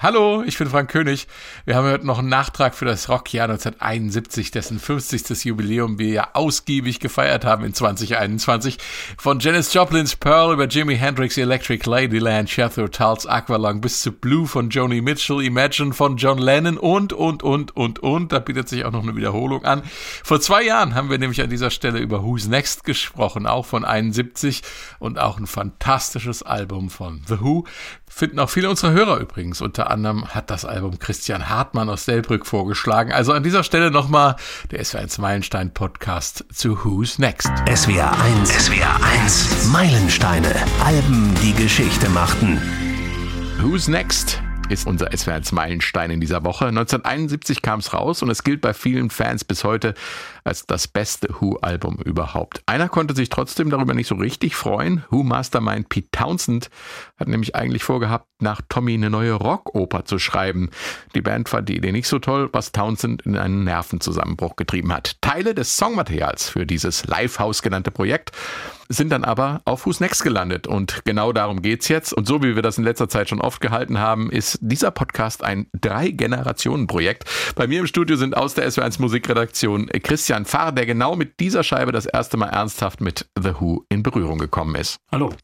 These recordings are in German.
Hallo, ich bin Frank König. Wir haben heute noch einen Nachtrag für das Rockjahr 1971, dessen 50. Jubiläum wir ja ausgiebig gefeiert haben in 2021. Von Janis Joplins Pearl über Jimi Hendrix Electric Ladyland, Jethro Tulls Aqualung bis zu Blue von Joni Mitchell, Imagine von John Lennon und, und, und, und, und. Da bietet sich auch noch eine Wiederholung an. Vor zwei Jahren haben wir nämlich an dieser Stelle über Who's Next gesprochen, auch von 71 und auch ein fantastisches Album von The Who. Finden auch viele unserer Hörer übrigens. Unter anderem hat das Album Christian Hartmann aus Delbrück vorgeschlagen. Also an dieser Stelle nochmal der SWR1 Meilenstein Podcast zu Who's Next. SWR 1, SWR 1, Meilensteine, Alben, die Geschichte machten. Who's Next? Ist unser SWR1 Meilenstein in dieser Woche. 1971 kam es raus und es gilt bei vielen Fans bis heute als das beste Who-Album überhaupt. Einer konnte sich trotzdem darüber nicht so richtig freuen. Who Mastermind Pete Townsend hat nämlich eigentlich vorgehabt, nach Tommy eine neue Rockoper zu schreiben. Die Band fand die Idee nicht so toll, was Townsend in einen Nervenzusammenbruch getrieben hat. Teile des Songmaterials für dieses Livehouse genannte Projekt sind dann aber auf Who's Next gelandet. Und genau darum geht's jetzt. Und so wie wir das in letzter Zeit schon oft gehalten haben, ist dieser Podcast ein Drei-Generationen-Projekt. Bei mir im Studio sind aus der SW1 Musikredaktion Christian Pfarr, der genau mit dieser Scheibe das erste Mal ernsthaft mit The Who in Berührung gekommen ist. Hallo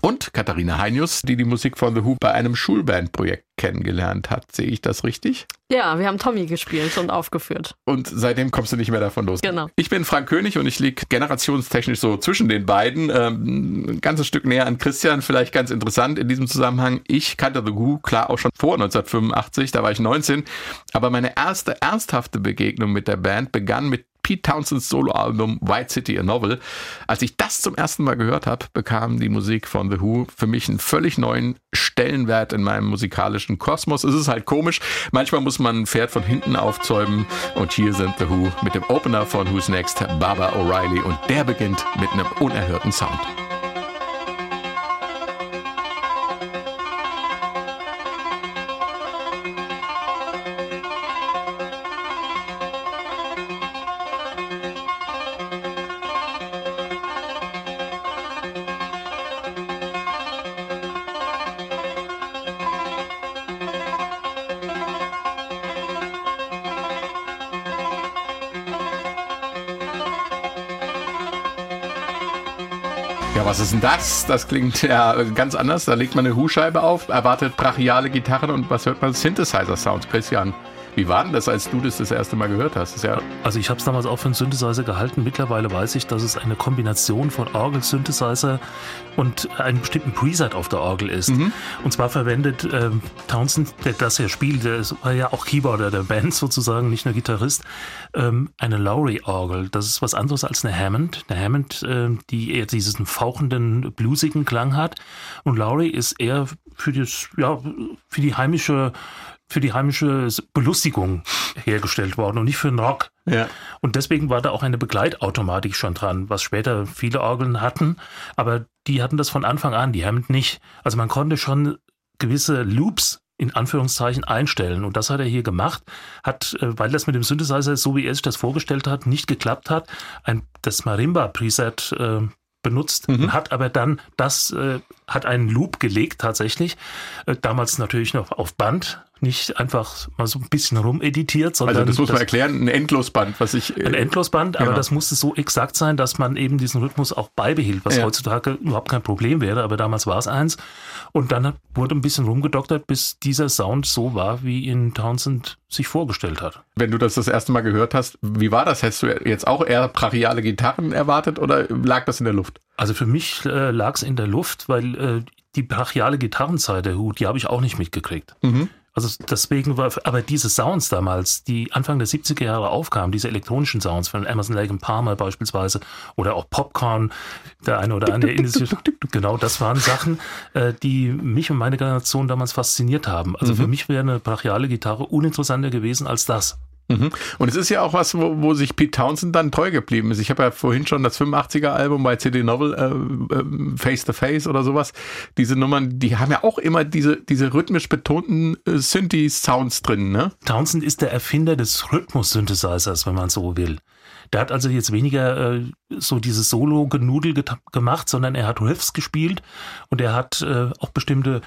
und Katharina Heinius, die die Musik von The Who bei einem Schulbandprojekt kennengelernt hat. Sehe ich das richtig? Ja, wir haben Tommy gespielt und aufgeführt. Und seitdem kommst du nicht mehr davon los. Genau. Ich bin Frank König und ich liege generationstechnisch so zwischen den beiden. Ähm, ein ganzes Stück näher an Christian, vielleicht ganz interessant in diesem Zusammenhang. Ich kannte The Who, klar, auch schon vor 1985, da war ich 19. Aber meine erste ernsthafte Begegnung mit der Band begann mit Pete Townsends Soloalbum White City a Novel. Als ich das zum ersten Mal gehört habe, bekam die Musik von The Who für mich einen völlig neuen Stellenwert in meinem musikalischen Kosmos. Es ist halt komisch. Manchmal muss man ein Pferd von hinten aufzäumen. Und hier sind The Who mit dem Opener von Who's Next, Barbara O'Reilly. Und der beginnt mit einem unerhörten Sound. Ja, was ist denn das? Das klingt ja ganz anders. Da legt man eine Hu-Scheibe auf, erwartet brachiale Gitarren und was hört man? Synthesizer-Sounds, Christian. Wie war denn das, als du das das erste Mal gehört hast? Ja also ich habe es damals auch für einen Synthesizer gehalten. Mittlerweile weiß ich, dass es eine Kombination von Orgel, Synthesizer und einem bestimmten Preset auf der Orgel ist. Mhm. Und zwar verwendet ähm, Townsend, der das ja spielt, der war ja auch Keyboarder der Band sozusagen, nicht nur Gitarrist, ähm, eine Lowry-Orgel. Das ist was anderes als eine Hammond. Eine Hammond, äh, die eher diesen fauchenden, bluesigen Klang hat. Und Lowry ist eher für, das, ja, für die heimische für die heimische Belustigung hergestellt worden und nicht für den Rock. Ja. Und deswegen war da auch eine Begleitautomatik schon dran, was später viele Orgeln hatten, aber die hatten das von Anfang an, die Hammond nicht. Also man konnte schon gewisse Loops in Anführungszeichen einstellen. Und das hat er hier gemacht, hat, äh, weil das mit dem Synthesizer, so wie er sich das vorgestellt hat, nicht geklappt hat, ein, das Marimba-Preset äh, benutzt, mhm. hat aber dann das, äh, hat einen Loop gelegt tatsächlich, äh, damals natürlich noch auf Band, nicht einfach mal so ein bisschen rumeditiert, sondern. Also das muss man erklären, ein Endlosband, was ich. Äh, ein Endlosband, genau. aber das musste so exakt sein, dass man eben diesen Rhythmus auch beibehielt, was ja. heutzutage überhaupt kein Problem wäre, aber damals war es eins. Und dann wurde ein bisschen rumgedoktert, bis dieser Sound so war, wie ihn Townsend sich vorgestellt hat. Wenn du das das erste Mal gehört hast, wie war das? Hättest du jetzt auch eher brachiale Gitarren erwartet oder lag das in der Luft? Also für mich äh, lag es in der Luft, weil äh, die brachiale Gitarrenzeit der Hut, die habe ich auch nicht mitgekriegt. Mhm. Also deswegen war, aber diese Sounds damals, die Anfang der 70er Jahre aufkamen, diese elektronischen Sounds von Emerson Lake Palmer beispielsweise oder auch Popcorn, der eine oder andere genau, das waren Sachen, äh, die mich und meine Generation damals fasziniert haben. Also mhm. für mich wäre eine brachiale Gitarre uninteressanter gewesen als das. Mhm. Und es ist ja auch was, wo, wo sich Pete Townsend dann treu geblieben ist. Ich habe ja vorhin schon das 85er Album bei CD Novel äh, äh, Face to Face oder sowas. Diese Nummern, die haben ja auch immer diese, diese rhythmisch betonten äh, Synthi-Sounds drin, ne? Townsend ist der Erfinder des Rhythmus-Synthesizers, wenn man so will. Der hat also jetzt weniger äh, so dieses Solo-Genudel gemacht, sondern er hat Riffs gespielt und er hat äh, auch bestimmte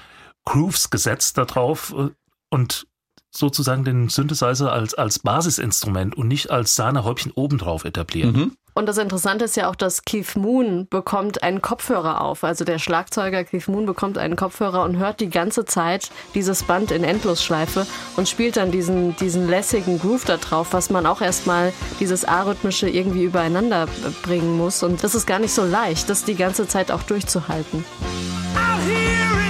Grooves gesetzt darauf, äh, und sozusagen den Synthesizer als, als Basisinstrument und nicht als Sahnehäubchen obendrauf etablieren. Mhm. Und das Interessante ist ja auch, dass Keith Moon bekommt einen Kopfhörer auf. Also der Schlagzeuger Keith Moon bekommt einen Kopfhörer und hört die ganze Zeit dieses Band in Endlosschleife und spielt dann diesen, diesen lässigen Groove da drauf, was man auch erstmal dieses arrhythmische irgendwie übereinander bringen muss. Und das ist gar nicht so leicht, das die ganze Zeit auch durchzuhalten. jetzt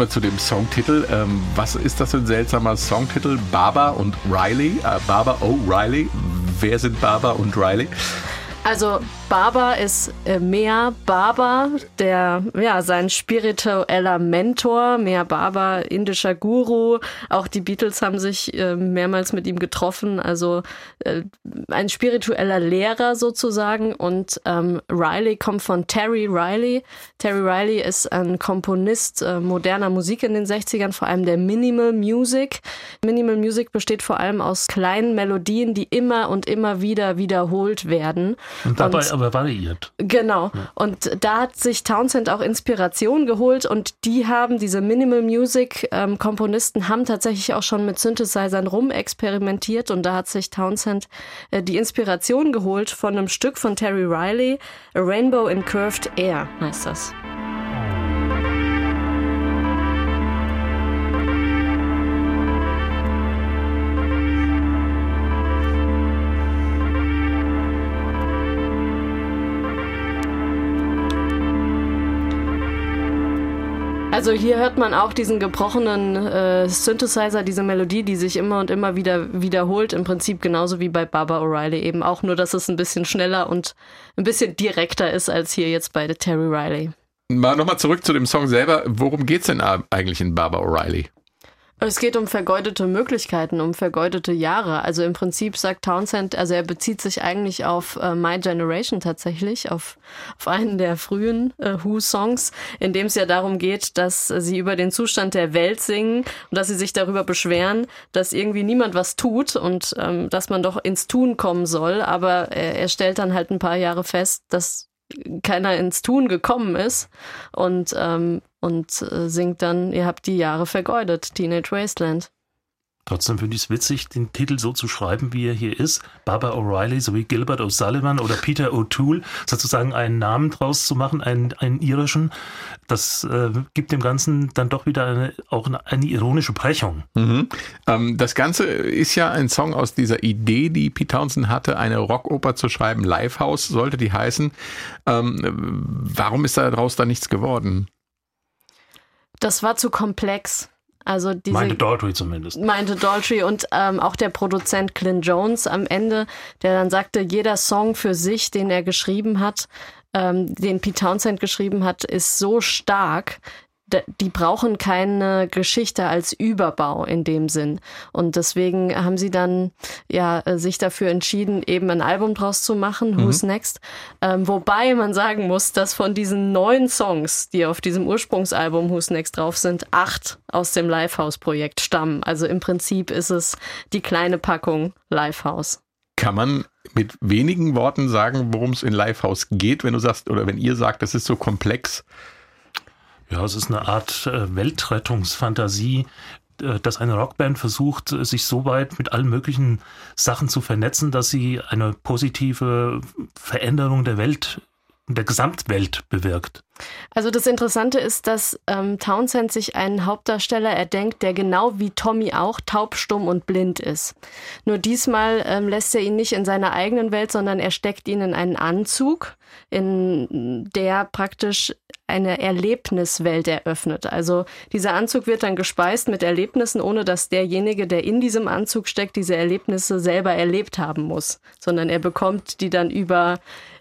mal zu dem Songtitel. Ähm, was ist das für ein seltsamer Songtitel? Baba und Riley. Äh, Baba O'Reilly. Wer sind Baba und Riley? Also Baba ist äh, Mea Baba, der ja sein spiritueller Mentor, Mea Baba, indischer Guru. Auch die Beatles haben sich äh, mehrmals mit ihm getroffen. Also äh, ein spiritueller Lehrer sozusagen. Und ähm, Riley kommt von Terry Riley. Terry Riley ist ein Komponist äh, moderner Musik in den 60ern, vor allem der Minimal Music. Minimal Music besteht vor allem aus kleinen Melodien, die immer und immer wieder wiederholt werden. Und dabei und aber variiert. Genau. Ja. Und da hat sich Townsend auch Inspiration geholt und die haben, diese Minimal Music ähm, Komponisten haben tatsächlich auch schon mit Synthesizern rumexperimentiert und da hat sich Townsend äh, die Inspiration geholt von einem Stück von Terry Riley, A Rainbow in Curved Air heißt das. Also hier hört man auch diesen gebrochenen äh, Synthesizer, diese Melodie, die sich immer und immer wieder wiederholt, im Prinzip genauso wie bei Baba O'Reilly eben auch, nur dass es ein bisschen schneller und ein bisschen direkter ist als hier jetzt bei Terry Riley. Mal nochmal zurück zu dem Song selber. Worum geht's denn eigentlich in Baba O'Reilly? Es geht um vergeudete Möglichkeiten, um vergeudete Jahre. Also im Prinzip sagt Townsend, also er bezieht sich eigentlich auf äh, My Generation tatsächlich, auf, auf einen der frühen äh, Who-Songs, in dem es ja darum geht, dass sie über den Zustand der Welt singen und dass sie sich darüber beschweren, dass irgendwie niemand was tut und ähm, dass man doch ins Tun kommen soll. Aber er, er stellt dann halt ein paar Jahre fest, dass keiner ins Tun gekommen ist und, ähm, und äh, singt dann, ihr habt die Jahre vergeudet, Teenage Wasteland. Trotzdem finde ich es witzig, den Titel so zu schreiben, wie er hier ist. Baba O'Reilly sowie Gilbert O'Sullivan oder Peter O'Toole, sozusagen einen Namen draus zu machen, einen, einen irischen. Das äh, gibt dem Ganzen dann doch wieder eine, auch eine, eine ironische Brechung. Mhm. Ähm, das Ganze ist ja ein Song aus dieser Idee, die Pete Townsend hatte, eine Rockoper zu schreiben. Lifehouse sollte die heißen. Ähm, warum ist daraus da nichts geworden? Das war zu komplex. Also diese, meinte Daltrey zumindest. Meinte Daltrey und ähm, auch der Produzent Clint Jones am Ende, der dann sagte, jeder Song für sich, den er geschrieben hat, ähm, den Pete Townsend geschrieben hat, ist so stark, die brauchen keine Geschichte als Überbau in dem Sinn. Und deswegen haben sie dann ja sich dafür entschieden, eben ein Album draus zu machen, mhm. Who's Next. Ähm, wobei man sagen muss, dass von diesen neun Songs, die auf diesem Ursprungsalbum Who's Next drauf sind, acht aus dem Livehouse-Projekt stammen. Also im Prinzip ist es die kleine Packung Livehouse. Kann man mit wenigen Worten sagen, worum es in Livehouse geht, wenn du sagst, oder wenn ihr sagt, das ist so komplex? Ja, es ist eine Art äh, Weltrettungsfantasie, äh, dass eine Rockband versucht, sich so weit mit allen möglichen Sachen zu vernetzen, dass sie eine positive Veränderung der Welt der Gesamtwelt bewirkt. Also das Interessante ist, dass ähm, Townsend sich einen Hauptdarsteller erdenkt, der genau wie Tommy auch taub, stumm und blind ist. Nur diesmal ähm, lässt er ihn nicht in seiner eigenen Welt, sondern er steckt ihn in einen Anzug, in der praktisch eine Erlebniswelt eröffnet. Also dieser Anzug wird dann gespeist mit Erlebnissen, ohne dass derjenige, der in diesem Anzug steckt, diese Erlebnisse selber erlebt haben muss, sondern er bekommt die dann über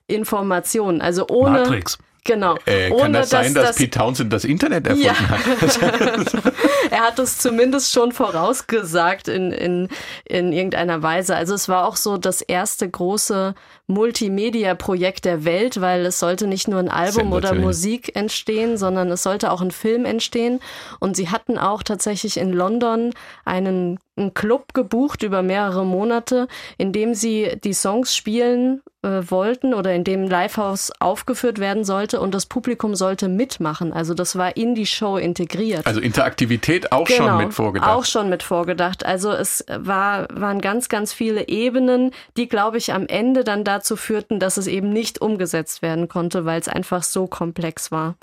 Informationen. Also ohne Matrix. Genau. Äh, kann das sein, dass, dass, Pete Townsend das Internet erfunden ja. hat? er hat es zumindest schon vorausgesagt in, in, in irgendeiner Weise. Also es war auch so das erste große Multimedia-Projekt der Welt, weil es sollte nicht nur ein Album oder Musik entstehen, sondern es sollte auch ein Film entstehen. Und sie hatten auch tatsächlich in London einen, einen Club gebucht über mehrere Monate, in dem sie die Songs spielen wollten oder in dem Livehouse aufgeführt werden sollte und das Publikum sollte mitmachen. Also das war in die Show integriert. Also Interaktivität auch genau, schon mit vorgedacht. Auch schon mit vorgedacht. Also es war, waren ganz, ganz viele Ebenen, die, glaube ich, am Ende dann dazu führten, dass es eben nicht umgesetzt werden konnte, weil es einfach so komplex war.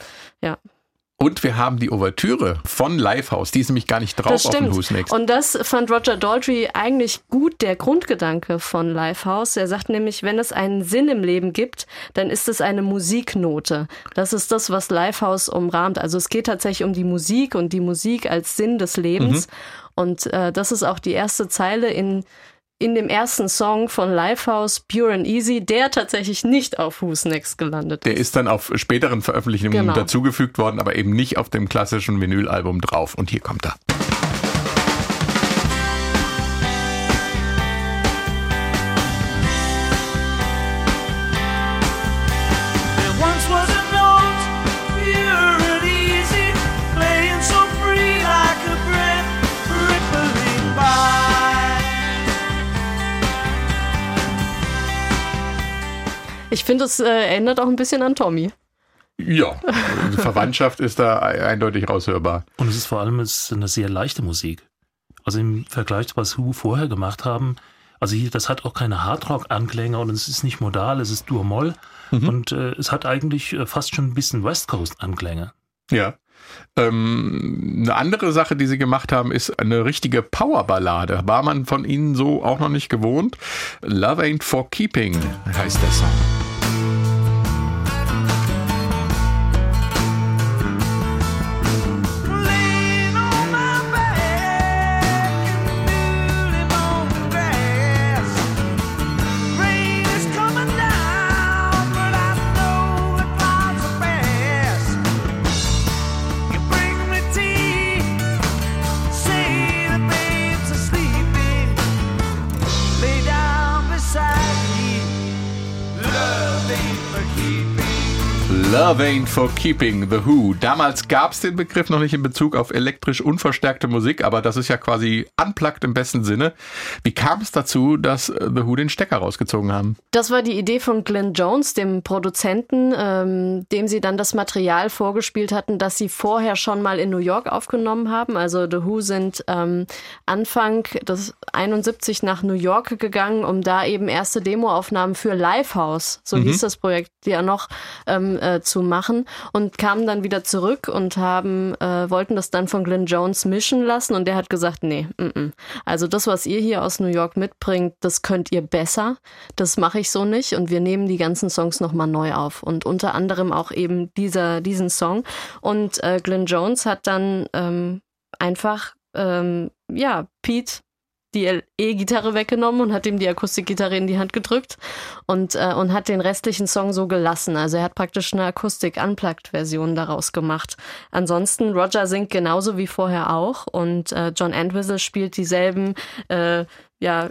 Ja. Und wir haben die Ouvertüre von Lifehouse, die ist nämlich gar nicht drauf das stimmt. auf dem Who's Next. Und das fand Roger Daltrey eigentlich gut, der Grundgedanke von Lifehouse. Er sagt nämlich, wenn es einen Sinn im Leben gibt, dann ist es eine Musiknote. Das ist das, was Lifehouse umrahmt. Also es geht tatsächlich um die Musik und die Musik als Sinn des Lebens. Mhm. Und äh, das ist auch die erste Zeile in in dem ersten Song von Lifehouse, Pure and Easy, der tatsächlich nicht auf Who's Next gelandet ist. Der ist dann auf späteren Veröffentlichungen genau. dazugefügt worden, aber eben nicht auf dem klassischen Vinylalbum drauf. Und hier kommt er. Ich finde, es äh, erinnert auch ein bisschen an Tommy. Ja, die Verwandtschaft ist da eindeutig raushörbar. Und es ist vor allem ist eine sehr leichte Musik. Also im Vergleich zu was Who vorher gemacht haben, also hier, das hat auch keine Hardrock-Anklänge und es ist nicht modal, es ist Dur-Moll mhm. und äh, es hat eigentlich äh, fast schon ein bisschen West Coast-Anklänge. Ja. Ähm, eine andere Sache, die sie gemacht haben, ist eine richtige Powerballade. War man von ihnen so auch noch nicht gewohnt? Love Ain't for Keeping heißt der Song. Ain't for Keeping The Who. Damals gab es den Begriff noch nicht in Bezug auf elektrisch unverstärkte Musik, aber das ist ja quasi unplugged im besten Sinne. Wie kam es dazu, dass äh, The Who den Stecker rausgezogen haben? Das war die Idee von Glenn Jones, dem Produzenten, ähm, dem sie dann das Material vorgespielt hatten, das sie vorher schon mal in New York aufgenommen haben. Also The Who sind ähm, Anfang des 71 nach New York gegangen, um da eben erste Demoaufnahmen für Livehouse, so mhm. hieß das Projekt ja noch, ähm, äh, zu machen und kamen dann wieder zurück und haben äh, wollten das dann von Glenn Jones mischen lassen und der hat gesagt, nee, m -m. also das, was ihr hier aus New York mitbringt, das könnt ihr besser. Das mache ich so nicht und wir nehmen die ganzen Songs nochmal neu auf und unter anderem auch eben dieser diesen Song und äh, Glenn Jones hat dann ähm, einfach ähm, ja Pete die E-Gitarre weggenommen und hat ihm die Akustikgitarre in die Hand gedrückt und, äh, und hat den restlichen Song so gelassen. Also er hat praktisch eine Akustik-Unplugged-Version daraus gemacht. Ansonsten, Roger singt genauso wie vorher auch und äh, John Entwistle spielt dieselben äh, ja,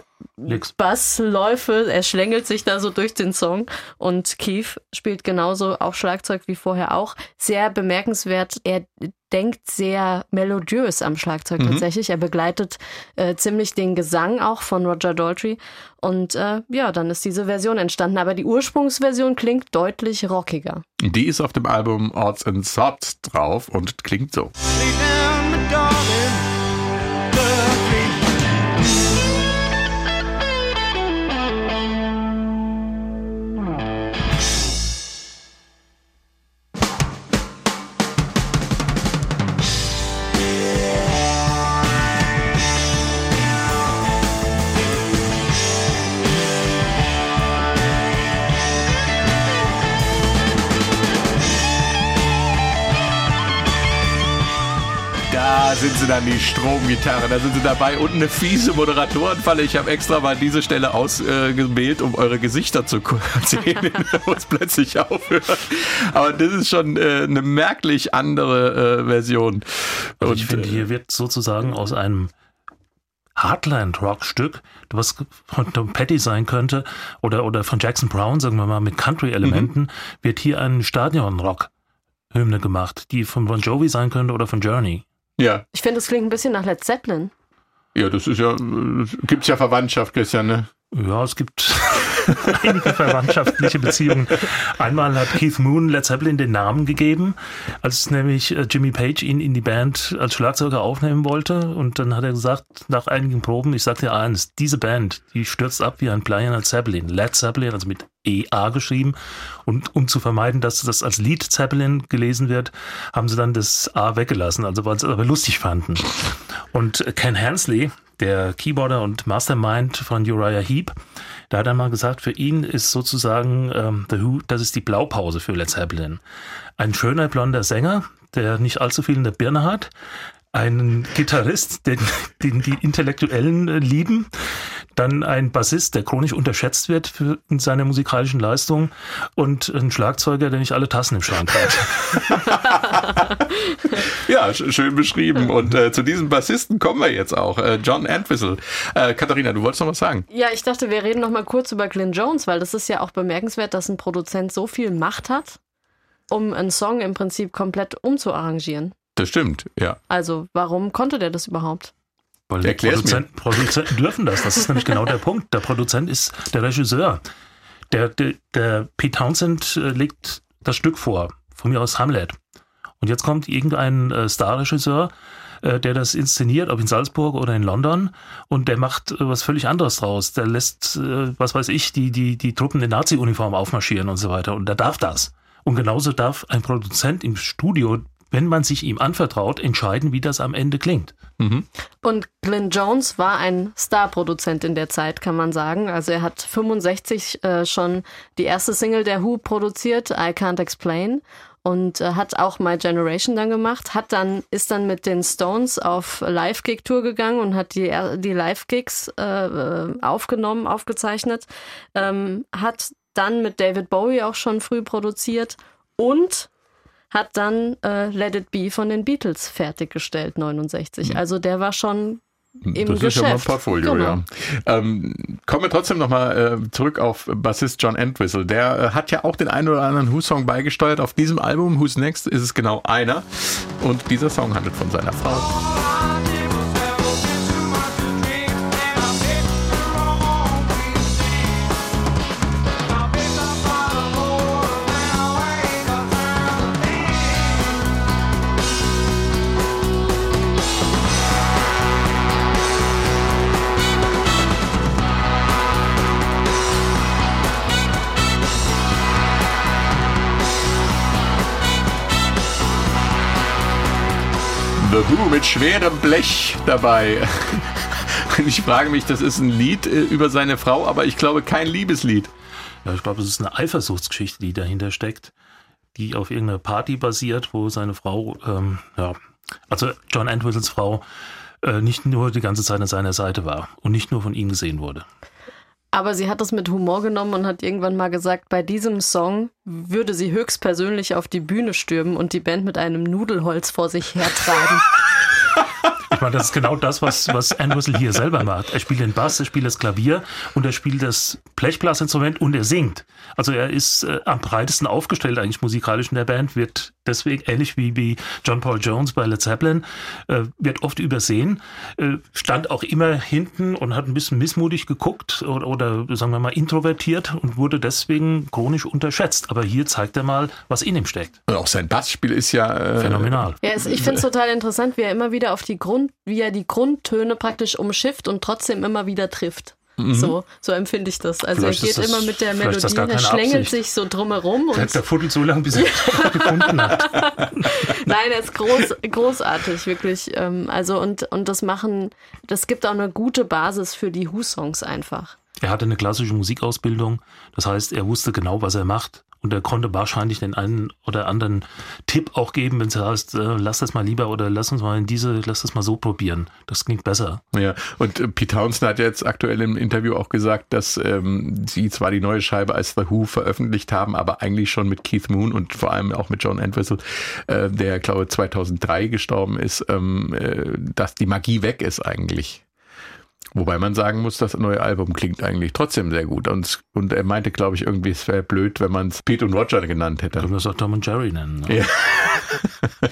Bassläufe, er schlängelt sich da so durch den Song und Keith spielt genauso auch Schlagzeug wie vorher auch. Sehr bemerkenswert, er denkt sehr melodiös am Schlagzeug mhm. tatsächlich. Er begleitet äh, ziemlich den Gesang auch von Roger Daltrey und äh, ja, dann ist diese Version entstanden. Aber die Ursprungsversion klingt deutlich rockiger. Die ist auf dem Album Odds and Sods drauf und klingt so. Da sind sie dann die Stromgitarre, da sind sie dabei und eine fiese Moderatorenfalle. Ich habe extra mal diese Stelle ausgewählt, um eure Gesichter zu sehen, wo es plötzlich aufhört. Aber das ist schon äh, eine merklich andere äh, Version. Also ich finde, hier wird sozusagen aus einem Heartland-Rock-Stück, was von Tom Petty sein könnte, oder, oder von Jackson Brown, sagen wir mal, mit Country-Elementen, mhm. wird hier ein Stadion-Rock-Hymne gemacht, die von Bon Jovi sein könnte oder von Journey. Ja. Ich finde, es klingt ein bisschen nach Led Zeppelin. Ja, das ist ja, gibt's ja Verwandtschaft, Christian, ne? Ja, es gibt einige verwandtschaftliche Beziehungen. Einmal hat Keith Moon Led Zeppelin den Namen gegeben, als nämlich äh, Jimmy Page ihn in die Band als Schlagzeuger aufnehmen wollte. Und dann hat er gesagt, nach einigen Proben, ich sag dir eins, diese Band, die stürzt ab wie ein Led Zeppelin. Led Zeppelin, also mit EA geschrieben. Und um zu vermeiden, dass das als Lied Zeppelin gelesen wird, haben sie dann das A weggelassen, also weil sie es aber lustig fanden. Und Ken Hansley, der Keyboarder und Mastermind von Uriah Heep, da hat er mal gesagt, für ihn ist sozusagen ähm, The Who, das ist die Blaupause für Led Zeppelin. Ein schöner blonder Sänger, der nicht allzu viel in der Birne hat, ein Gitarrist, den, den die Intellektuellen äh, lieben, dann ein Bassist, der chronisch unterschätzt wird für seine musikalischen Leistungen und ein Schlagzeuger, der nicht alle Tassen im Schrank hat. ja, schön beschrieben. Und äh, zu diesem Bassisten kommen wir jetzt auch. Äh, John Entwistle. Äh, Katharina, du wolltest noch was sagen? Ja, ich dachte, wir reden noch mal kurz über Glyn Jones, weil das ist ja auch bemerkenswert, dass ein Produzent so viel Macht hat, um einen Song im Prinzip komplett umzuarrangieren. Das stimmt, ja. Also, warum konnte der das überhaupt? Weil die Produzenten, Produzenten dürfen das. Das ist nämlich genau der Punkt. Der Produzent ist der Regisseur. Der, der, der Pete Townsend äh, legt das Stück vor, von mir aus Hamlet. Und jetzt kommt irgendein äh, Starregisseur, äh, der das inszeniert, ob in Salzburg oder in London, und der macht äh, was völlig anderes draus. Der lässt, äh, was weiß ich, die, die, die Truppen in Nazi-Uniform aufmarschieren und so weiter. Und der darf das. Und genauso darf ein Produzent im Studio wenn man sich ihm anvertraut, entscheiden, wie das am Ende klingt. Mhm. Und Glenn Jones war ein Starproduzent in der Zeit, kann man sagen. Also er hat 65 äh, schon die erste Single der Who produziert, I Can't Explain und äh, hat auch My Generation dann gemacht, hat dann ist dann mit den Stones auf Live-Gig Tour gegangen und hat die die Live-Gigs äh, aufgenommen, aufgezeichnet, ähm, hat dann mit David Bowie auch schon früh produziert und hat dann äh, Let It Be von den Beatles fertiggestellt, 69. Mhm. Also der war schon im das Geschäft. ist ja mal ein Portfolio, genau. ja. Ähm, kommen wir trotzdem nochmal äh, zurück auf Bassist John Entwistle. Der äh, hat ja auch den einen oder anderen Who-Song beigesteuert. Auf diesem Album, Who's Next, ist es genau einer. Und dieser Song handelt von seiner Frau. Who mit schwerem Blech dabei. Und ich frage mich, das ist ein Lied äh, über seine Frau, aber ich glaube kein Liebeslied. Ja, ich glaube, es ist eine Eifersuchtsgeschichte, die dahinter steckt, die auf irgendeiner Party basiert, wo seine Frau, ähm, ja, also John Entwistles Frau, äh, nicht nur die ganze Zeit an seiner Seite war und nicht nur von ihm gesehen wurde. Aber sie hat das mit Humor genommen und hat irgendwann mal gesagt, bei diesem Song würde sie höchstpersönlich auf die Bühne stürmen und die Band mit einem Nudelholz vor sich hertragen. Ich meine, das ist genau das, was, was Entwistle hier selber macht. Er spielt den Bass, er spielt das Klavier und er spielt das Blechblasinstrument und er singt. Also er ist äh, am breitesten aufgestellt eigentlich musikalisch in der Band, wird deswegen ähnlich wie, wie John Paul Jones bei Led Zeppelin, äh, wird oft übersehen, äh, stand auch immer hinten und hat ein bisschen missmutig geguckt oder, oder sagen wir mal introvertiert und wurde deswegen chronisch unterschätzt. Aber hier zeigt er mal, was in ihm steckt. Und auch sein Bassspiel ist ja äh, phänomenal. Ja, es, ich finde es total interessant, wie er immer wieder auf die Grund, wie er die Grundtöne praktisch umschifft und trotzdem immer wieder trifft. Mhm. So, so empfinde ich das. Also vielleicht er geht das, immer mit der Melodie, er schlängelt Absicht. sich so drumherum. Und der fuddelt so lange, bis er es gefunden hat. Nein, er ist groß, großartig, wirklich. Ähm, also und, und das machen, das gibt auch eine gute Basis für die Who-Songs einfach. Er hatte eine klassische Musikausbildung, das heißt, er wusste genau, was er macht Und er konnte wahrscheinlich den einen oder anderen Tipp auch geben, wenn es heißt, äh, lass das mal lieber oder lass uns mal in diese, lass das mal so probieren. Das klingt besser. Ja, und äh, Pete Townsend hat jetzt aktuell im Interview auch gesagt, dass ähm, sie zwar die neue Scheibe als The Who veröffentlicht haben, aber eigentlich schon mit Keith Moon und vor allem auch mit John Entwistle, äh, der glaube 2003 gestorben ist, ähm, äh, dass die Magie weg ist eigentlich. Wobei man sagen muss, das neue Album klingt eigentlich trotzdem sehr gut. Und, und er meinte, glaube ich, irgendwie, es wäre blöd, wenn man es Pete und Roger genannt hätte. Können wir es auch Tom und Jerry nennen. Ne? Ja.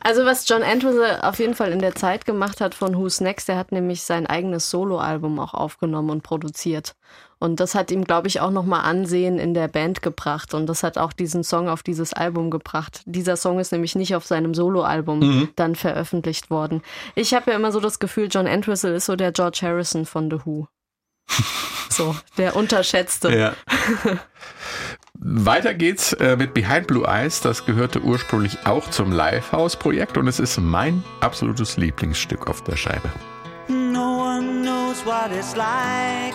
also was John Entwistle auf jeden Fall in der Zeit gemacht hat von Who's Next, er hat nämlich sein eigenes Soloalbum auch aufgenommen und produziert. Und das hat ihm, glaube ich, auch nochmal Ansehen in der Band gebracht. Und das hat auch diesen Song auf dieses Album gebracht. Dieser Song ist nämlich nicht auf seinem Soloalbum mhm. dann veröffentlicht worden. Ich habe ja immer so das Gefühl, John Entwistle ist so der George Harrison von The Who. so, der Unterschätzte. Ja. Weiter geht's äh, mit Behind Blue Eyes. Das gehörte ursprünglich auch zum Livehouse-Projekt und es ist mein absolutes Lieblingsstück auf der Scheibe. No one knows what it's like.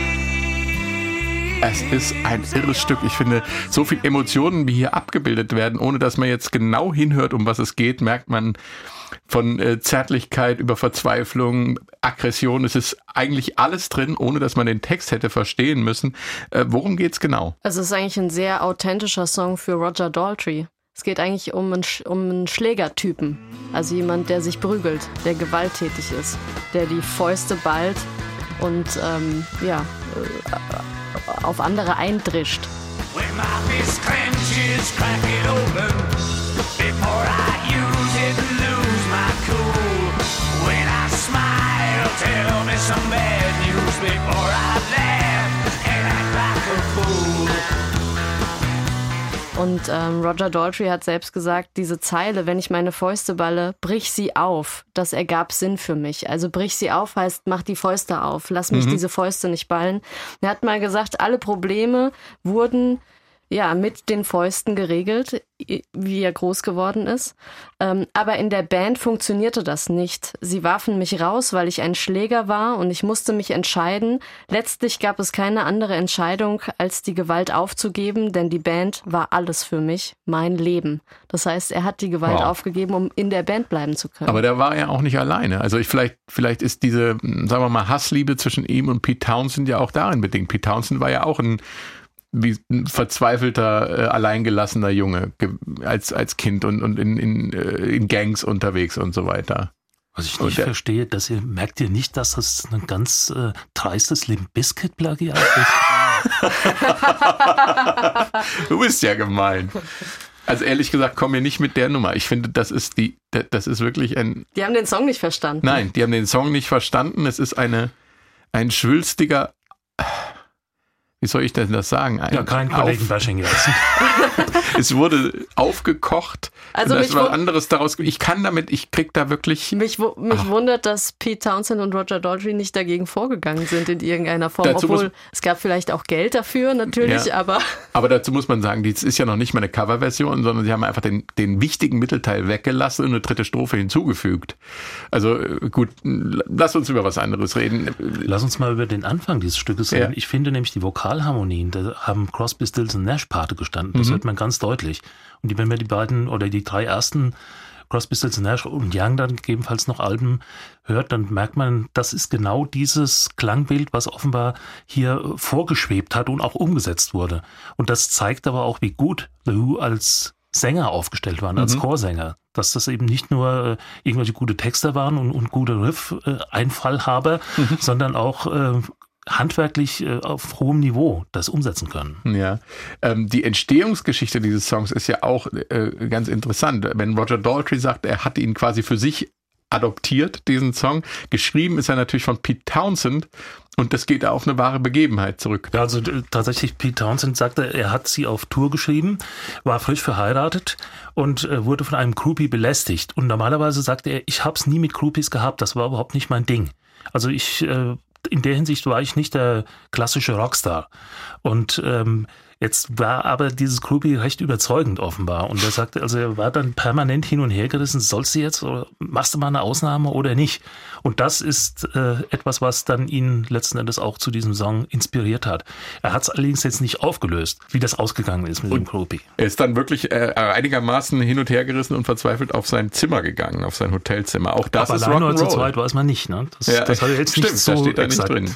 Es ist ein irres Stück. Ich finde, so viel Emotionen, wie hier abgebildet werden, ohne dass man jetzt genau hinhört, um was es geht, merkt man von äh, Zärtlichkeit über Verzweiflung, Aggression. Es ist eigentlich alles drin, ohne dass man den Text hätte verstehen müssen. Äh, worum geht's genau? Also es ist eigentlich ein sehr authentischer Song für Roger Daltrey. Es geht eigentlich um einen, um einen Schlägertypen. Also jemand, der sich prügelt, der gewalttätig ist, der die Fäuste ballt und ähm, ja, äh, auf andere eindrischt. Tell me some bad news before I Und ähm, Roger Daltrey hat selbst gesagt, diese Zeile, wenn ich meine Fäuste balle, brich sie auf. Das ergab Sinn für mich. Also brich sie auf heißt, mach die Fäuste auf. Lass mich mhm. diese Fäuste nicht ballen. Er hat mal gesagt, alle Probleme wurden ja, mit den Fäusten geregelt, wie er groß geworden ist. Ähm, aber in der Band funktionierte das nicht. Sie warfen mich raus, weil ich ein Schläger war und ich musste mich entscheiden. Letztlich gab es keine andere Entscheidung, als die Gewalt aufzugeben, denn die Band war alles für mich, mein Leben. Das heißt, er hat die Gewalt wow. aufgegeben, um in der Band bleiben zu können. Aber der war ja auch nicht alleine. Also ich vielleicht, vielleicht ist diese, sagen wir mal, Hassliebe zwischen ihm und Pete Townsend ja auch darin bedingt. Pete Townsend war ja auch ein wie ein verzweifelter, äh, alleingelassener Junge als, als Kind und, und in, in, äh, in Gangs unterwegs und so weiter. Was ich nicht der, verstehe, dass ihr merkt ihr nicht, dass das ein ganz äh, dreistes Limp Biscuit Plagiat ist? du bist ja gemein. Also ehrlich gesagt, komm mir nicht mit der Nummer. Ich finde, das ist die, das ist wirklich ein. Die haben den Song nicht verstanden. Nein, die haben den Song nicht verstanden. Es ist eine, ein schwülstiger wie soll ich denn das sagen? Ein ja, kein Kollegen-Bashing jetzt. es wurde aufgekocht. Also und das war anderes daraus. Ich kann damit, ich krieg da wirklich. Mich, mich wundert, dass Pete Townsend und Roger Daltrey nicht dagegen vorgegangen sind in irgendeiner Form. Dazu Obwohl es gab vielleicht auch Geld dafür, natürlich, ja. aber. Aber dazu muss man sagen, das ist ja noch nicht mal eine Coverversion, sondern sie haben einfach den, den wichtigen Mittelteil weggelassen und eine dritte Strophe hinzugefügt. Also äh, gut, lass uns über was anderes reden. Lass uns mal über den Anfang dieses Stückes reden. Ja. Ich finde nämlich die Vokal Vokalharmonien, da haben Crosby, Stills und Nash Pate gestanden. Das mhm. hört man ganz deutlich. Und wenn man die beiden oder die drei ersten Crosby, Stills Nash und Young dann gegebenenfalls noch Alben hört, dann merkt man, das ist genau dieses Klangbild, was offenbar hier vorgeschwebt hat und auch umgesetzt wurde. Und das zeigt aber auch, wie gut The Who als Sänger aufgestellt waren, als mhm. Chorsänger. Dass das eben nicht nur äh, irgendwelche gute Texte waren und, und gute Riff-Einfallhaber, äh, mhm. sondern auch äh, handwerklich äh, auf hohem Niveau das umsetzen können. Ja, ähm, die Entstehungsgeschichte dieses Songs ist ja auch äh, ganz interessant. Wenn Roger Daltrey sagt, er hat ihn quasi für sich adoptiert, diesen Song. Geschrieben ist er natürlich von Pete Townsend und das geht auf eine wahre Begebenheit zurück. Ja, also tatsächlich, Pete Townsend sagte, er hat sie auf Tour geschrieben, war frisch verheiratet und äh, wurde von einem Groupie belästigt. Und normalerweise sagte er, ich hab's nie mit Groupies gehabt, das war überhaupt nicht mein Ding. Also ich, äh, in der Hinsicht war ich nicht der klassische Rockstar. Und ähm, Jetzt war aber dieses Groupie recht überzeugend offenbar. Und er sagte, also er war dann permanent hin und her gerissen, sollst du jetzt, oder machst du mal eine Ausnahme oder nicht? Und das ist äh, etwas, was dann ihn letzten Endes auch zu diesem Song inspiriert hat. Er hat es allerdings jetzt nicht aufgelöst, wie das ausgegangen ist mit und dem Groupie. Er ist dann wirklich äh, einigermaßen hin und her gerissen und verzweifelt auf sein Zimmer gegangen, auf sein Hotelzimmer. Auch das aber ist allein oder zu zweit weiß man nicht. Ne? Das, ja, das hat er jetzt stimmt, nicht so da steht da nicht drin.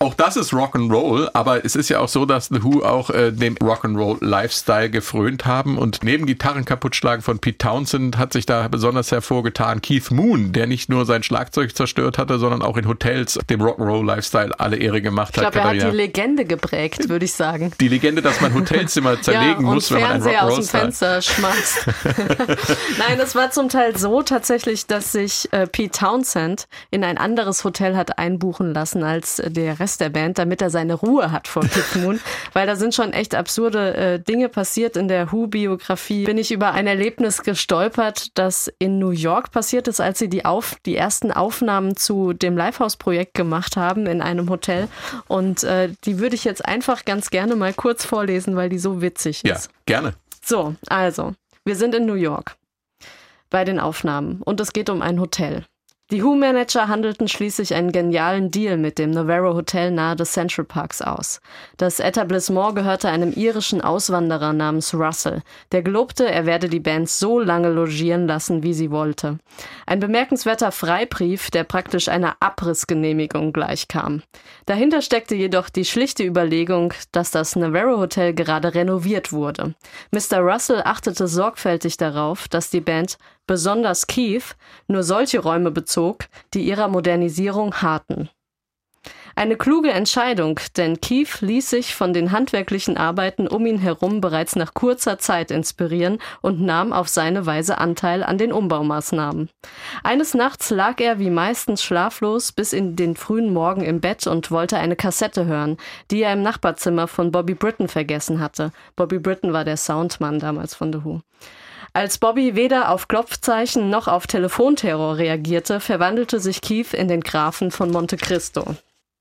Auch das ist Rock'n'Roll, aber es ist ja auch so, dass The Who auch äh, dem Rock'n'Roll-Lifestyle gefrönt haben. Und neben Gitarren kaputtschlagen von Pete Townsend hat sich da besonders hervorgetan Keith Moon, der nicht nur sein Schlagzeug zerstört hatte, sondern auch in Hotels dem Rock'n'Roll-Lifestyle alle Ehre gemacht ich hat. Ich glaube, er hat die Legende geprägt, würde ich sagen. Die Legende, dass man Hotelzimmer zerlegen ja, muss, wenn man ein Rock'n'Roll aus dem Fenster schmeißt. Nein, es war zum Teil so tatsächlich, dass sich äh, Pete Townsend in ein anderes Hotel hat einbuchen lassen als der Rest der Band, damit er seine Ruhe hat vor Keith Moon, weil da sind schon echt absurde absurde äh, Dinge passiert in der Who-Biografie, bin ich über ein Erlebnis gestolpert, das in New York passiert ist, als sie die, auf, die ersten Aufnahmen zu dem Lifehouse-Projekt gemacht haben in einem Hotel. Und äh, die würde ich jetzt einfach ganz gerne mal kurz vorlesen, weil die so witzig ist. Ja, gerne. So, also, wir sind in New York bei den Aufnahmen und es geht um ein Hotel. Die Who-Manager handelten schließlich einen genialen Deal mit dem Navarro Hotel nahe des Central Parks aus. Das Etablissement gehörte einem irischen Auswanderer namens Russell, der gelobte, er werde die Band so lange logieren lassen, wie sie wollte. Ein bemerkenswerter Freibrief, der praktisch einer Abrissgenehmigung gleichkam. Dahinter steckte jedoch die schlichte Überlegung, dass das Navarro Hotel gerade renoviert wurde. Mr. Russell achtete sorgfältig darauf, dass die Band besonders Keith, nur solche Räume bezog, die ihrer Modernisierung harten. Eine kluge Entscheidung, denn Keith ließ sich von den handwerklichen Arbeiten um ihn herum bereits nach kurzer Zeit inspirieren und nahm auf seine Weise Anteil an den Umbaumaßnahmen. Eines Nachts lag er wie meistens schlaflos bis in den frühen Morgen im Bett und wollte eine Kassette hören, die er im Nachbarzimmer von Bobby Britton vergessen hatte. Bobby Britton war der Soundmann damals von The Who. Als Bobby weder auf Klopfzeichen noch auf Telefonterror reagierte, verwandelte sich Keith in den Grafen von Monte Cristo.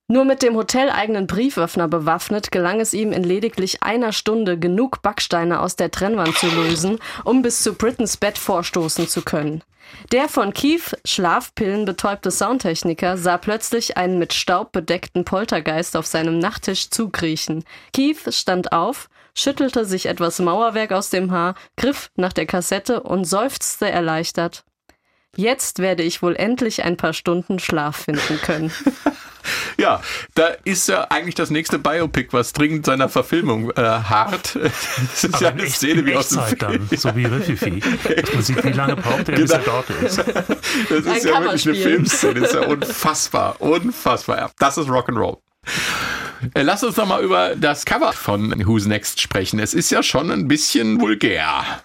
Nur mit dem hoteleigenen Brieföffner bewaffnet gelang es ihm in lediglich einer Stunde genug Backsteine aus der Trennwand zu lösen, um bis zu Brittons Bett vorstoßen zu können. Der von Keith Schlafpillen betäubte Soundtechniker sah plötzlich einen mit Staub bedeckten Poltergeist auf seinem Nachttisch zukriechen. Keith stand auf, schüttelte sich etwas Mauerwerk aus dem Haar, griff nach der Kassette und seufzte erleichtert. Jetzt werde ich wohl endlich ein paar Stunden Schlaf finden können. Ja, da ist ja eigentlich das nächste Biopic, was dringend seiner Verfilmung äh, hart. Das ist Aber ja eine Szene wie aus dem Film. Dann, ja. so wie Rififi. Dass man sieht, wie lange braucht er, bis genau. er dort ist. Das ist ein ja wirklich eine Filmszene. Das ist ja unfassbar. Unfassbar. Ja, das ist Rock'n'Roll. Äh, lass uns noch mal über das Cover von Who's Next sprechen. Es ist ja schon ein bisschen vulgär.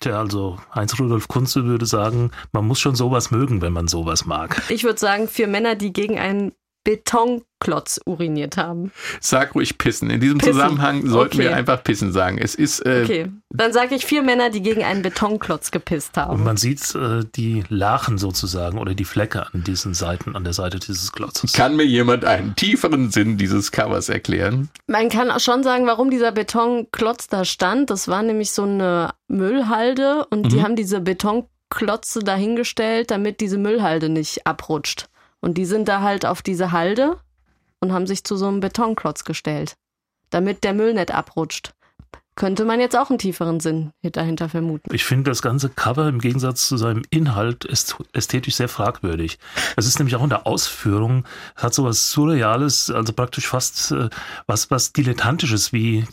Tja, also Heinz-Rudolf Kunze würde sagen, man muss schon sowas mögen, wenn man sowas mag. Ich würde sagen, für Männer, die gegen einen Betonklotz uriniert haben. Sag ruhig pissen. In diesem pissen. Zusammenhang sollten okay. wir einfach pissen sagen. Es ist. Äh, okay, dann sage ich vier Männer, die gegen einen Betonklotz gepisst haben. Und man sieht äh, die Lachen sozusagen oder die Flecke an diesen Seiten, an der Seite dieses Klotzes. Kann mir jemand einen tieferen Sinn dieses Covers erklären? Man kann auch schon sagen, warum dieser Betonklotz da stand. Das war nämlich so eine Müllhalde und mhm. die haben diese Betonklotze dahingestellt, damit diese Müllhalde nicht abrutscht. Und die sind da halt auf diese Halde und haben sich zu so einem Betonklotz gestellt, damit der Müll nicht abrutscht. Könnte man jetzt auch einen tieferen Sinn dahinter vermuten. Ich finde das ganze Cover im Gegensatz zu seinem Inhalt ist ästhetisch sehr fragwürdig. Es ist nämlich auch in der Ausführung, hat so was Surreales, also praktisch fast äh, was, was Dilettantisches wie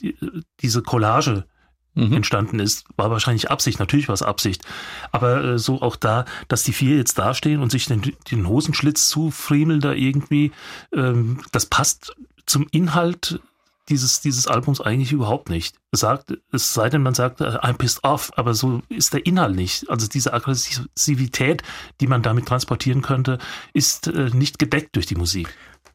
diese Collage mhm. entstanden ist, war wahrscheinlich Absicht, natürlich war es Absicht. Aber äh, so auch da, dass die vier jetzt dastehen und sich den, den Hosenschlitz zufriemeln da irgendwie, ähm, das passt zum Inhalt dieses, dieses Albums eigentlich überhaupt nicht. Es, sagt, es sei denn, man sagt, äh, I'm pissed off, aber so ist der Inhalt nicht. Also diese Aggressivität, die man damit transportieren könnte, ist äh, nicht gedeckt durch die Musik.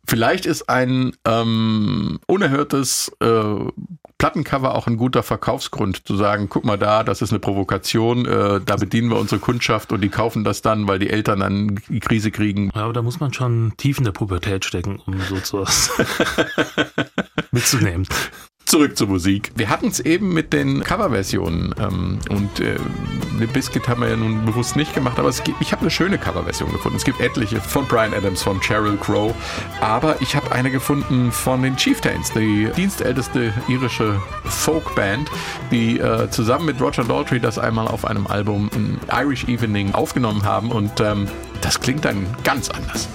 Vielleicht ist ein ähm, unerhörtes äh, Plattencover auch ein guter Verkaufsgrund, zu sagen, guck mal da, das ist eine Provokation, äh, da bedienen wir unsere Kundschaft und die kaufen das dann, weil die Eltern dann die Krise kriegen. Ja, aber da muss man schon tief in der Pubertät stecken, um so zu mitzunehmen zurück zur Musik. Wir hatten es eben mit den Coverversionen ähm, und äh, Limp Bizkit haben wir ja nun bewusst nicht gemacht, aber es gibt, ich habe eine schöne Coverversion gefunden. Es gibt etliche von Brian Adams, von Sheryl Crow, aber ich habe eine gefunden von den Chieftains, die dienstälteste irische Folkband, die äh, zusammen mit Roger Daltrey das einmal auf einem Album Irish Evening aufgenommen haben und ähm, das klingt dann ganz anders.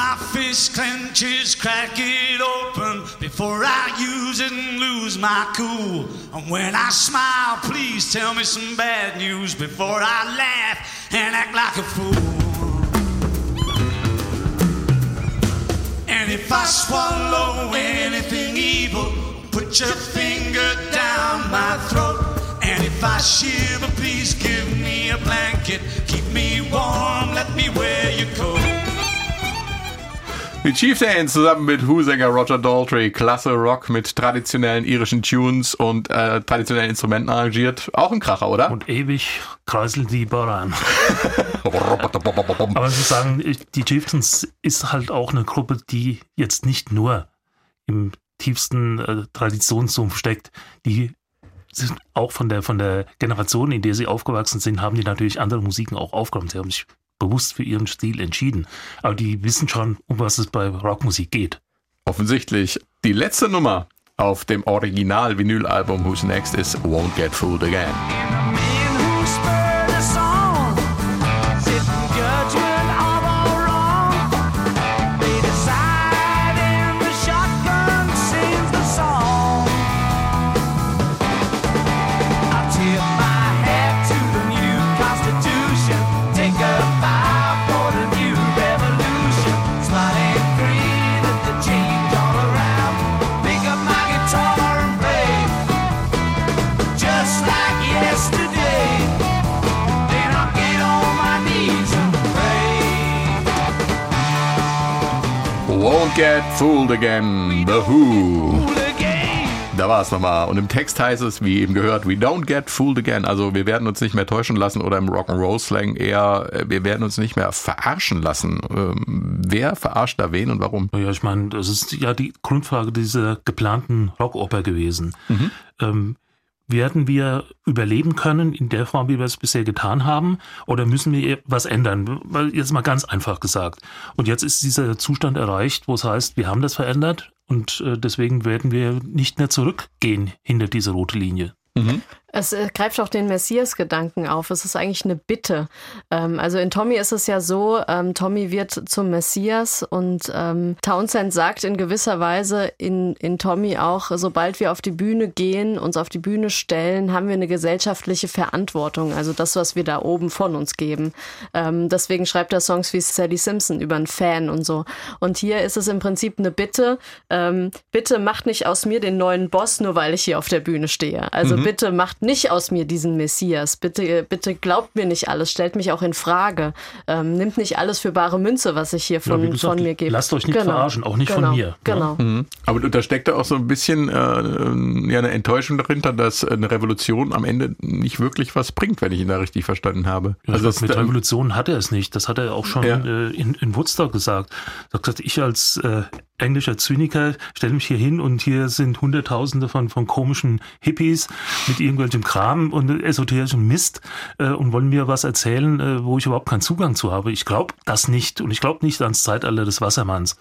my fist clenches, crack it open before I use it lose my cool. And when I smile, please tell me some bad news before I laugh and act like a fool. And if I swallow anything evil, put your finger down my throat. And if I shiver, please give me a blanket. Keep me warm, let me wear your coat. Die Chieftains zusammen mit Who-Sänger Roger Daltrey. Klasse Rock mit traditionellen irischen Tunes und äh, traditionellen Instrumenten arrangiert. Auch ein Kracher, oder? Und ewig kräuselt die Boran. Aber Sie sagen, die Chieftains ist halt auch eine Gruppe, die jetzt nicht nur im tiefsten äh, Traditionssumpf steckt. Die sind auch von der, von der Generation, in der sie aufgewachsen sind, haben die natürlich andere Musiken auch aufgenommen. Sie haben sich bewusst für ihren Stil entschieden. Aber die wissen schon, um was es bei Rockmusik geht. Offensichtlich. Die letzte Nummer auf dem Original-Vinyl-Album Who's Next ist Won't Get Fooled Again. Fooled again, The Who. Da war es nochmal. Und im Text heißt es, wie eben gehört, we don't get fooled again. Also wir werden uns nicht mehr täuschen lassen oder im Rock'n'Roll-Slang eher, äh, wir werden uns nicht mehr verarschen lassen. Ähm, wer verarscht da wen und warum? Ja, ich meine, das ist ja die Grundfrage dieser geplanten Rockoper gewesen. Mhm. Ähm, werden wir überleben können in der Form, wie wir es bisher getan haben? Oder müssen wir was ändern? Weil jetzt mal ganz einfach gesagt. Und jetzt ist dieser Zustand erreicht, wo es heißt, wir haben das verändert und äh, deswegen werden wir nicht mehr zurückgehen hinter diese rote Linie. Mhm. Es äh, greift auch den Messias-Gedanken auf. Es ist eigentlich eine Bitte. Ähm, also in Tommy ist es ja so, ähm, Tommy wird zum Messias und ähm, Townsend sagt in gewisser Weise in, in Tommy auch, sobald wir auf die Bühne gehen, uns auf die Bühne stellen, haben wir eine gesellschaftliche Verantwortung. Also das, was wir da oben von uns geben. Deswegen schreibt er Songs wie Sally Simpson über einen Fan und so. Und hier ist es im Prinzip eine Bitte. Bitte macht nicht aus mir den neuen Boss, nur weil ich hier auf der Bühne stehe. Also mhm. bitte macht nicht aus mir diesen Messias. Bitte, bitte glaubt mir nicht alles, stellt mich auch in Frage. Ähm, nimmt nicht alles für bare Münze, was ich hier von, ja, gesagt, von mir gebe. Lasst euch nicht genau. verarschen, auch nicht genau. von mir. Genau. Ja. Mhm. Aber da steckt da auch so ein bisschen äh, ja, eine Enttäuschung dahinter, dass eine Revolution am Ende nicht wirklich was bringt, wenn ich ihn da richtig verstanden habe. Ja, also mit Revolution hat er es nicht. Das hat er auch schon äh, in, in Woodstock gesagt. Er hat gesagt, ich als äh, englischer Zyniker, stelle mich hier hin und hier sind Hunderttausende von, von komischen Hippies mit irgendwelchem Kram und esoterischem Mist äh, und wollen mir was erzählen, äh, wo ich überhaupt keinen Zugang zu habe. Ich glaube das nicht und ich glaube nicht ans Zeitalter des Wassermanns.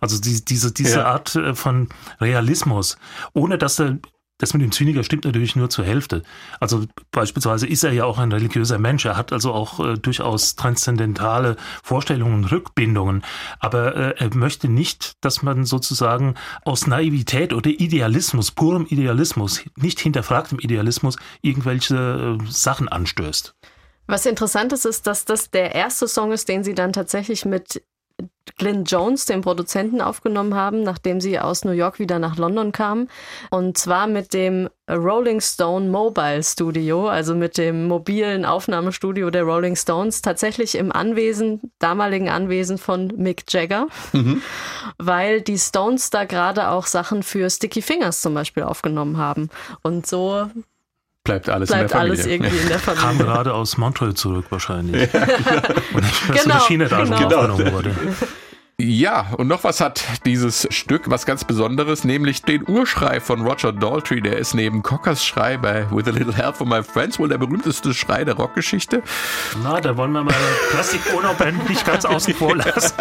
Also die, diese, diese ja. Art äh, von Realismus, ohne dass er das mit dem Zyniker stimmt natürlich nur zur Hälfte. Also beispielsweise ist er ja auch ein religiöser Mensch. Er hat also auch äh, durchaus transzendentale Vorstellungen, Rückbindungen. Aber äh, er möchte nicht, dass man sozusagen aus Naivität oder Idealismus, purem Idealismus, nicht hinterfragtem Idealismus, irgendwelche äh, Sachen anstößt. Was interessant ist, ist, dass das der erste Song ist, den sie dann tatsächlich mit Glyn Jones, den Produzenten, aufgenommen haben, nachdem sie aus New York wieder nach London kamen. Und zwar mit dem Rolling Stone Mobile Studio, also mit dem mobilen Aufnahmestudio der Rolling Stones, tatsächlich im Anwesen, damaligen Anwesen von Mick Jagger, mhm. weil die Stones da gerade auch Sachen für Sticky Fingers zum Beispiel aufgenommen haben. Und so bleibt alles bleibt in der Familie. alles irgendwie in der Familie. Kam gerade aus Montreal zurück wahrscheinlich. Ja, Und nicht, dass genau, Maschine da genau. aufgenommen wurde. Ja, und noch was hat dieses Stück, was ganz Besonderes, nämlich den Urschrei von Roger Daltrey. Der ist neben Cockers Schrei bei With a Little Help from My Friends wohl der berühmteste Schrei der Rockgeschichte. Na, da wollen wir mal Plastik ohne Band nicht ganz außen vor lassen.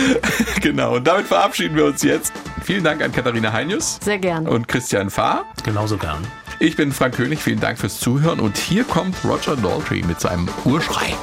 genau, und damit verabschieden wir uns jetzt. Vielen Dank an Katharina Heinius. Sehr gern. Und Christian Fahr. Genauso gern. Ich bin Frank König, vielen Dank fürs Zuhören und hier kommt Roger Daltrey mit seinem Urschrei.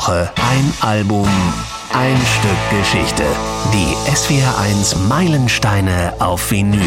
Woche ein Album, ein Stück Geschichte. Die SWR1 Meilensteine auf Vinyl.